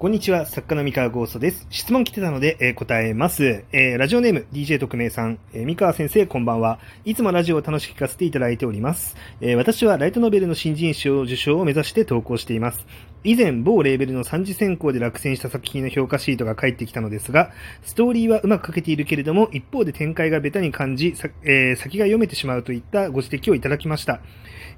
こんにちは、作家の三河ゴーストです。質問来てたので、えー答えます。えーラジオネーム DJ 特命さん、えー三河先生こんばんは。いつもラジオを楽しく聞かせていただいております。えー私はライトノベルの新人賞受賞を目指して投稿しています。以前、某レーベルの三次選考で落選した作品の評価シートが返ってきたのですが、ストーリーはうまく書けているけれども、一方で展開がベタに感じ、えー先が読めてしまうといったご指摘をいただきました。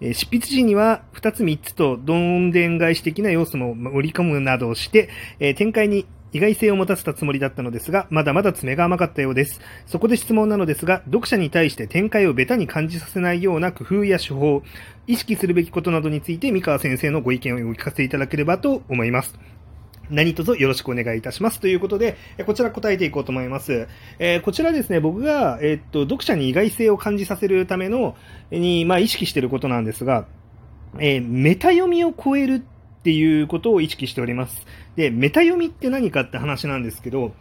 えー執筆時には2つ3つとどんでん返し的な要素も盛り込むなどをして、えー展開に意外性を持たせたつもりだったのですが、まだまだ爪が甘かったようです。そこで質問なのですが、読者に対して展開をベタに感じさせないような工夫や手法、意識するべきことなどについて三河先生のご意見をお聞かせいただければと思います。何卒よろしくお願いいたします。ということで、こちら答えていこうと思います。えーこちらですね、僕が、えーっと、読者に意外性を感じさせるための、に、まあ、意識していることなんですが、えーメタ読みを超えるっていうことを意識しております。で、メタ読みって何かって話なんですけど、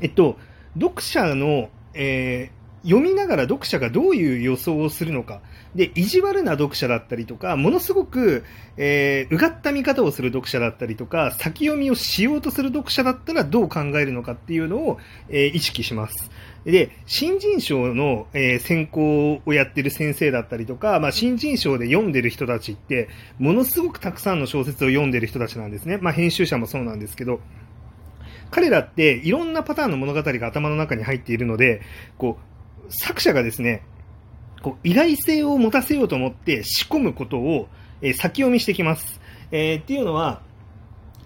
えっと、読者の、えー読みながら読者がどういう予想をするのか。で、意地悪な読者だったりとか、ものすごく、えーうがった見方をする読者だったりとか、先読みをしようとする読者だったらどう考えるのかっていうのを、えー意識します。で、新人賞の、えー選考をやってる先生だったりとか、まあ、新人賞で読んでる人たちって、ものすごくたくさんの小説を読んでる人たちなんですね。まあ、編集者もそうなんですけど、彼らっていろんなパターンの物語が頭の中に入っているので、こう、作者がですね、こう意外性を持たせようと思って仕込むことを、えー先読みしてきます。えーっていうのは、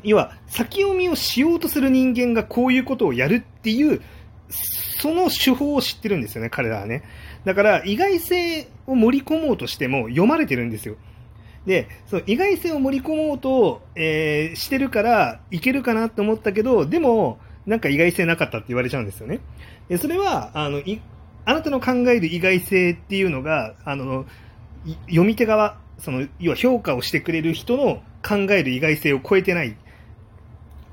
要は、先読みをしようとする人間がこういうことをやるっていう、その手法を知ってるんですよね、彼らはね。だから、意外性を盛り込もうとしても読まれてるんですよ。で、その意外性を盛り込もうと、えーしてるから、いけるかなと思ったけど、でも、なんか意外性なかったって言われちゃうんですよね。でそれは、あの、あなたの考える意外性っていうのが、あの、読み手側、その、要は評価をしてくれる人の考える意外性を超えてない。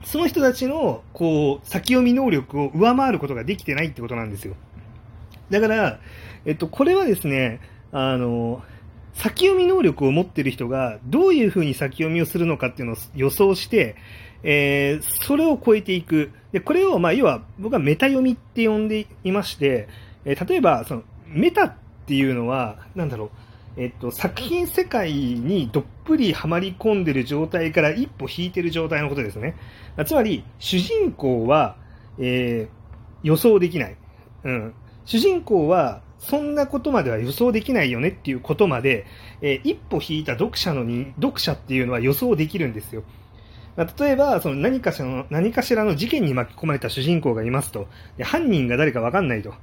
その人たちの、こう、先読み能力を上回ることができてないってことなんですよ。だから、えっと、これはですね、あの、先読み能力を持ってる人がどういうふうに先読みをするのかっていうのを予想して、えーそれを超えていく。で、これを、まあ、要は僕はメタ読みって呼んでいまして、えー例えば、その、メタっていうのは、なんだろう、えっと、作品世界にどっぷりはまり込んでる状態から一歩引いてる状態のことですね。つまり、主人公は、えー予想できない。うん。主人公は、そんなことまでは予想できないよねっていうことまで、えー一歩引いた読者のに、読者っていうのは予想できるんですよ。例えば、その何かしらの、何かしらの事件に巻き込まれた主人公がいますと。で犯人が誰かわかんないと。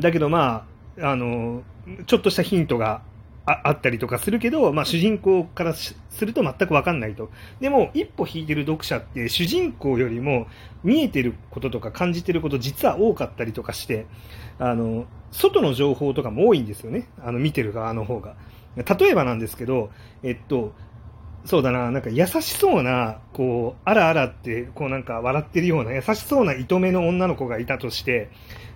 だけどまあ、あの、ちょっとしたヒントがああったりとかするけど、まあ主人公からすると全くわかんないと。でも、一歩引いてる読者って主人公よりも見えてることとか感じてること実は多かったりとかして、あの、外の情報とかも多いんですよね。あの、見てる側の方が。例えばなんですけど、えっと、そうだな、なんか優しそうな、こう、あらあらって、こうなんか笑ってるような優しそうな糸目の女の子がいたとして、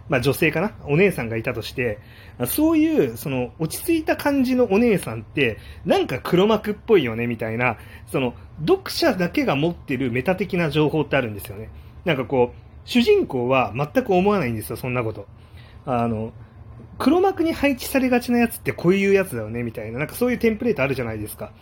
まあ女性かな？お姉さんがいたとして、そういう、その、落ち着いた感じのお姉さんって、なんか黒幕っぽいよね、みたいな、その、読者だけが持ってるメタ的な情報ってあるんですよね。なんかこう、主人公は全く思わないんですよ、そんなこと。あの、黒幕に配置されがちなやつってこういうやつだよね、みたいな、なんかそういうテンプレートあるじゃないですか。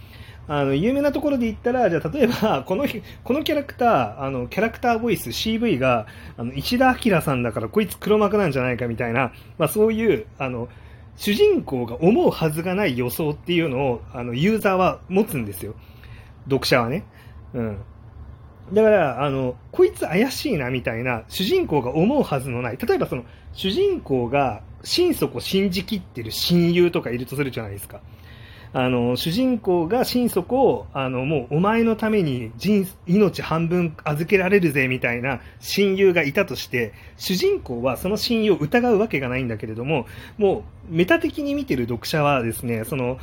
あの、有名なところで言ったら、じゃあ例えば、この、このキャラクター、あの、キャラクターボイス CV が、あの、石田明さんだからこいつ黒幕なんじゃないかみたいな、まあそういう、あの、主人公が思うはずがない予想っていうのを、あの、ユーザーは持つんですよ。読者はね。うん。だから、あの、こいつ怪しいなみたいな、主人公が思うはずのない。例えばその、主人公が心底信じきってる親友とかいるとするじゃないですか。あの、主人公が心底を、あの、もうお前のために人、命半分預けられるぜみたいな親友がいたとして、主人公はその親友を疑うわけがないんだけれども、もうメタ的に見てる読者はですね、その、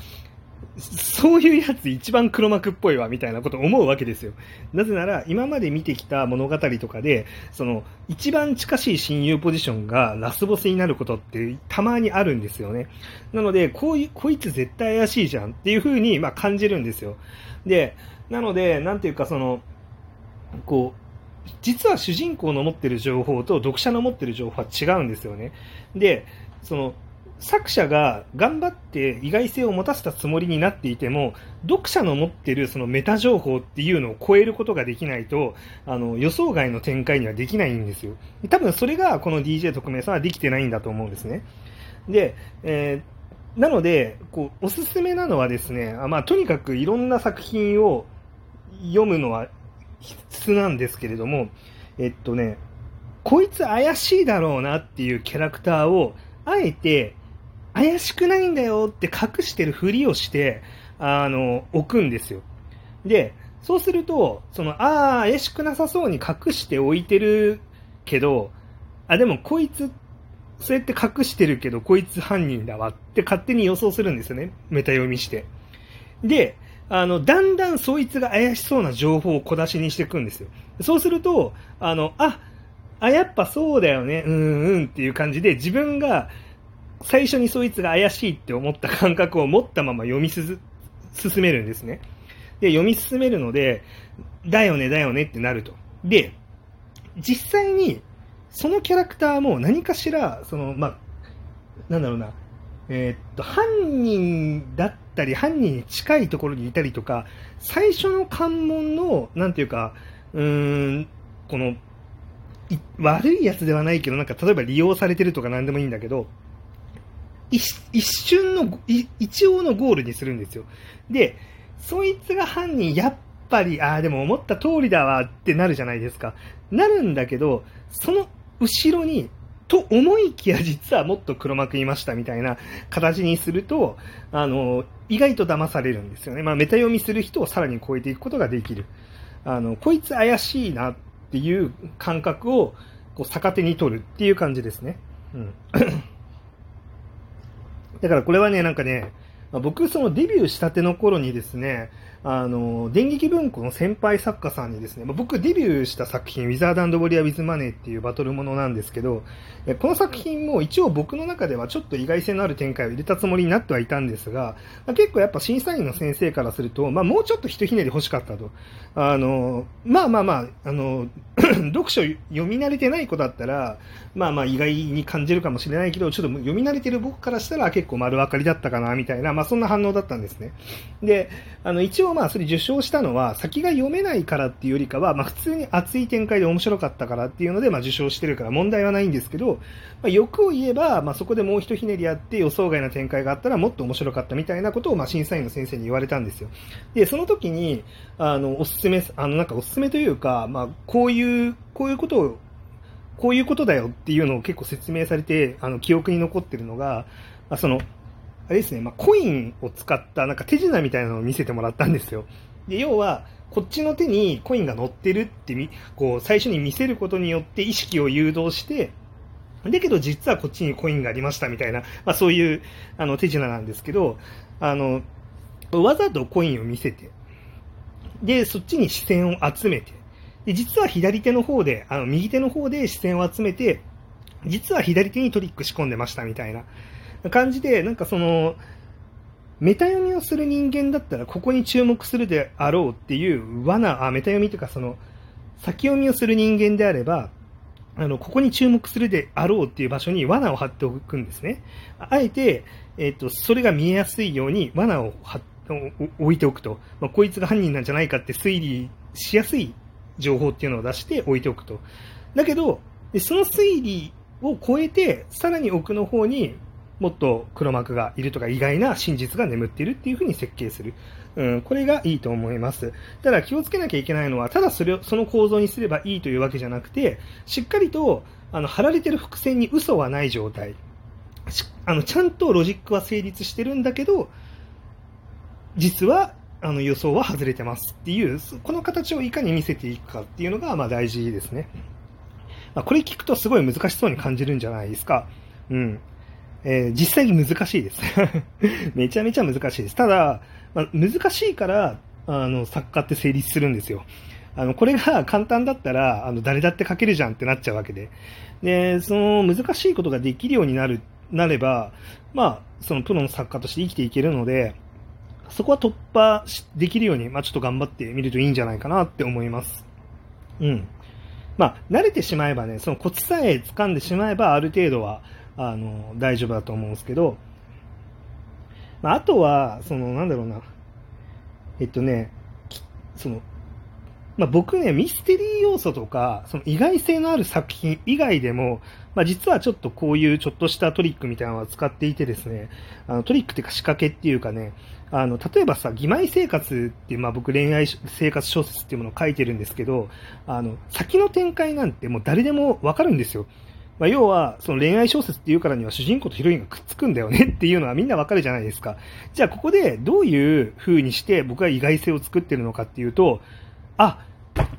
そういうやつ一番黒幕っぽいわみたいなこと思うわけですよ。なぜなら、今まで見てきた物語とかで、その、一番近しい親友ポジションがラスボスになることってたまにあるんですよね。なので、こういう、こいつ絶対怪しいじゃんっていう風に、まあ感じるんですよ。で、なので、なんていうかその、こう、実は主人公の持ってる情報と読者の持ってる情報は違うんですよね。で、その、作者が頑張って意外性を持たせたつもりになっていても、読者の持ってるそのメタ情報っていうのを超えることができないと、あの、予想外の展開にはできないんですよ。多分それがこの DJ 特命さんはできてないんだと思うんですね。で、えー、なので、こう、おすすめなのはですね、あまあ、とにかくいろんな作品を読むのは必須なんですけれども、えっとね、こいつ怪しいだろうなっていうキャラクターを、あえて怪しくないんだよって隠してるふりをして、あの、置くんですよ。で、そうすると、その、ああ、怪しくなさそうに隠しておいてるけど、あ、でもこいつ、そうやって隠してるけど、こいつ犯人だわって勝手に予想するんですよね。メタ読みして。で、あの、だんだんそいつが怪しそうな情報を小出しにしていくんですよ。そうすると、あの、あ、あ、やっぱそうだよね、うんうんっていう感じで、自分が最初にそいつが怪しいって思った感覚を持ったまま読み進めるんですね。で、読み進めるので、だよね、だよねってなると。で、実際に、そのキャラクターも何かしら、その、まあ、なんだろうな、えー、っと、犯人だったり、犯人に近いところにいたりとか、最初の関門の、なんていうか、うーん、この、悪いやつではないけど、なんか例えば利用されてるとか何でもいいんだけど、一瞬の、一応のゴールにするんですよ。で、そいつが犯人、やっぱり、ああ、でも思った通りだわってなるじゃないですか。なるんだけど、その後ろに、と思いきや実はもっと黒幕いましたみたいな形にすると、あの、意外と騙されるんですよね。まあ、メタ読みする人をさらに超えていくことができる。あの、こいつ怪しいなっていう感覚を、こう、逆手に取るっていう感じですね。うん。だからこれはね、なんかね、僕、そのデビューしたての頃にですね、あの、電撃文庫の先輩作家さんにですね、まあ、僕デビューした作品、ウィザードウォリア・ウィズ・マネーっていうバトルものなんですけど、この作品も一応僕の中ではちょっと意外性のある展開を入れたつもりになってはいたんですが、まあ、結構やっぱ審査員の先生からすると、まあもうちょっとひとひねり欲しかったと。あの、まあまあまあ、あの、読書読み慣れてない子だったら、まあまあ意外に感じるかもしれないけど、ちょっと読み慣れてる僕からしたら結構丸分かりだったかな、みたいな、まあそんな反応だったんですね。で、あの一応まあそれ受賞したのは、先が読めないからっていうよりかは、まあ普通に熱い展開で面白かったからっていうので、まあ受賞してるから問題はないんですけど、まあ、欲を言えば、まあそこでもう一ひねりあって予想外な展開があったらもっと面白かったみたいなことを、まあ審査員の先生に言われたんですよ。で、その時に、あの、おすすめ、あの、なんかおすすめというか、まあこういう、こういうことをこういうことだよっていうのを結構説明されて、あの、記憶に残ってるのが、その、あれですね、まあ、コインを使ったなんか手品みたいなのを見せてもらったんですよ。で、要は、こっちの手にコインが乗ってるってみ、こう、最初に見せることによって意識を誘導して、だけど実はこっちにコインがありましたみたいな、まあそういう、あの、手品なんですけど、あの、わざとコインを見せて、で、そっちに視線を集めて、で、実は左手の方で、あの、右手の方で視線を集めて、実は左手にトリック仕込んでましたみたいな感じで、なんかその、メタ読みをする人間だったらここに注目するであろうっていう罠、あ、メタ読みというかその、先読みをする人間であれば、あの、ここに注目するであろうっていう場所に罠を張っておくんですね。あえて、えっ、ー、と、それが見えやすいように罠を置いておくと。まあ、こいつが犯人なんじゃないかって推理しやすい情報っていうのを出して置いておくと。だけど、その推理を超えて、さらに奥の方にもっと黒幕がいるとか意外な真実が眠っているっていうふうに設計する。うん、これがいいと思います。ただ気をつけなきゃいけないのは、ただそれを、その構造にすればいいというわけじゃなくて、しっかりと、あの、貼られてる伏線に嘘はない状態。あの、ちゃんとロジックは成立してるんだけど、実はあの予想は外れてますっていう、この形をいかに見せていくかっていうのがまあ大事ですね。まあ、これ聞くとすごい難しそうに感じるんじゃないですか。うん。えー、実際に難しいです。めちゃめちゃ難しいです。ただ、まあ、難しいから、あの、作家って成立するんですよ。あの、これが 簡単だったら、あの、誰だって書けるじゃんってなっちゃうわけで。で、その難しいことができるようになる、なれば、まあ、そのプロの作家として生きていけるので、そこは突破できるように、まあ、ちょっと頑張ってみるといいんじゃないかなって思います。うん。まあ、慣れてしまえばね、そのコツさえ掴んでしまえば、ある程度は、あの、大丈夫だと思うんですけど、まあ、あとは、その、なんだろうな、えっとね、その、まあ、僕ね、ミステリー要素とか、その意外性のある作品以外でも、まあ、実はちょっとこういうちょっとしたトリックみたいなのは使っていてですね、あのトリックっていうか仕掛けっていうかね、あの、例えばさ、義妹生活っていう、まあ僕恋愛生活小説っていうものを書いてるんですけど、あの、先の展開なんてもう誰でもわかるんですよ。まあ、要は、その恋愛小説っていうからには主人公とヒロインがくっつくんだよねっていうのはみんなわかるじゃないですか。じゃあここでどういう風にして僕は意外性を作ってるのかっていうと、あ、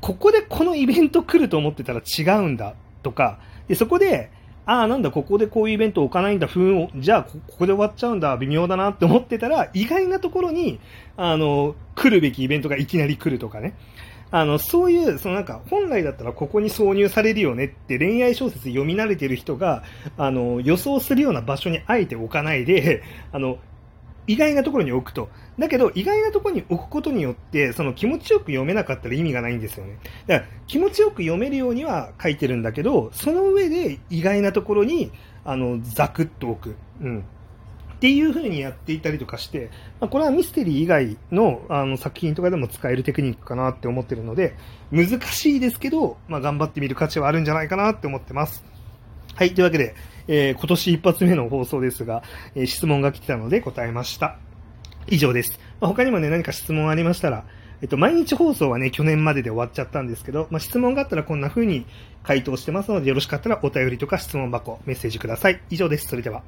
ここでこのイベント来ると思ってたら違うんだとか、でそこで、ああ、なんだ、ここでこういうイベント置かないんだ、ふん、じゃあここで終わっちゃうんだ、微妙だなって思ってたら、意外なところに、あの、来るべきイベントがいきなり来るとかね。あの、そういう、そのなんか、本来だったらここに挿入されるよねって恋愛小説読み慣れてる人が、あの、予想するような場所にあえて置かないで、あの、意外なところに置くと。だけど、意外なところに置くことによって、その気持ちよく読めなかったら意味がないんですよね。だから、気持ちよく読めるようには書いてるんだけど、その上で意外なところに、あの、ザクッと置く。うん。っていう風にやっていたりとかして、まあ、これはミステリー以外のあの作品とかでも使えるテクニックかなって思ってるので、難しいですけど、まあ、頑張ってみる価値はあるんじゃないかなって思ってます。はい、というわけで、えー、今年一発目の放送ですが、えー、質問が来てたので答えました。以上です。まあ、他にもね、何か質問ありましたら、えっと、毎日放送はね、去年までで終わっちゃったんですけど、まあ、質問があったらこんな風に回答してますので、よろしかったらお便りとか質問箱、メッセージください。以上です。それでは。